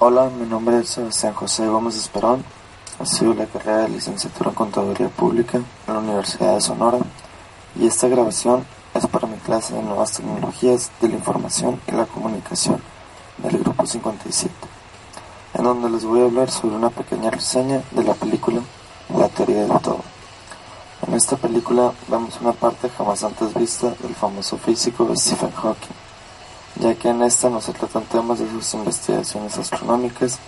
Hola, mi nombre es Sebastián José Gómez Esperón. Estudio la carrera de licenciatura en Contaduría Pública en la Universidad de Sonora y esta grabación es para mi clase de Nuevas Tecnologías de la Información y la Comunicación del Grupo 57, en donde les voy a hablar sobre una pequeña reseña de la película La Teoría del Todo. En esta película vemos una parte jamás antes vista del famoso físico Stephen Hawking ya que en esta no se tratan temas de sus investigaciones astronómicas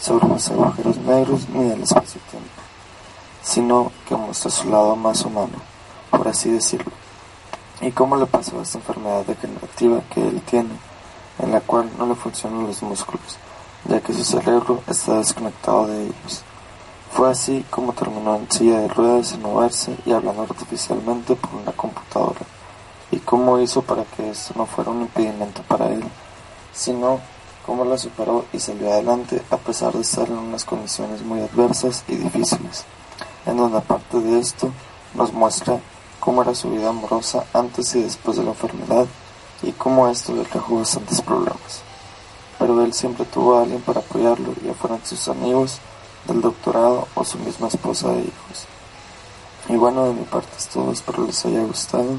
sobre los agujeros negros ni del espacio-tiempo, sino que muestra su lado más humano, por así decirlo, y cómo le pasó a esta enfermedad degenerativa que él tiene, en la cual no le funcionan los músculos, ya que su cerebro está desconectado de ellos. Fue así como terminó en silla de ruedas sin moverse y hablando artificialmente por una computadora cómo hizo para que esto no fuera un impedimento para él, sino cómo lo superó y salió adelante a pesar de estar en unas condiciones muy adversas y difíciles, en donde aparte de esto nos muestra cómo era su vida amorosa antes y después de la enfermedad y cómo esto le trajo bastantes problemas. Pero él siempre tuvo a alguien para apoyarlo, ya fueran sus amigos del doctorado o su misma esposa de hijos. Y bueno, de mi parte es todo, espero les haya gustado.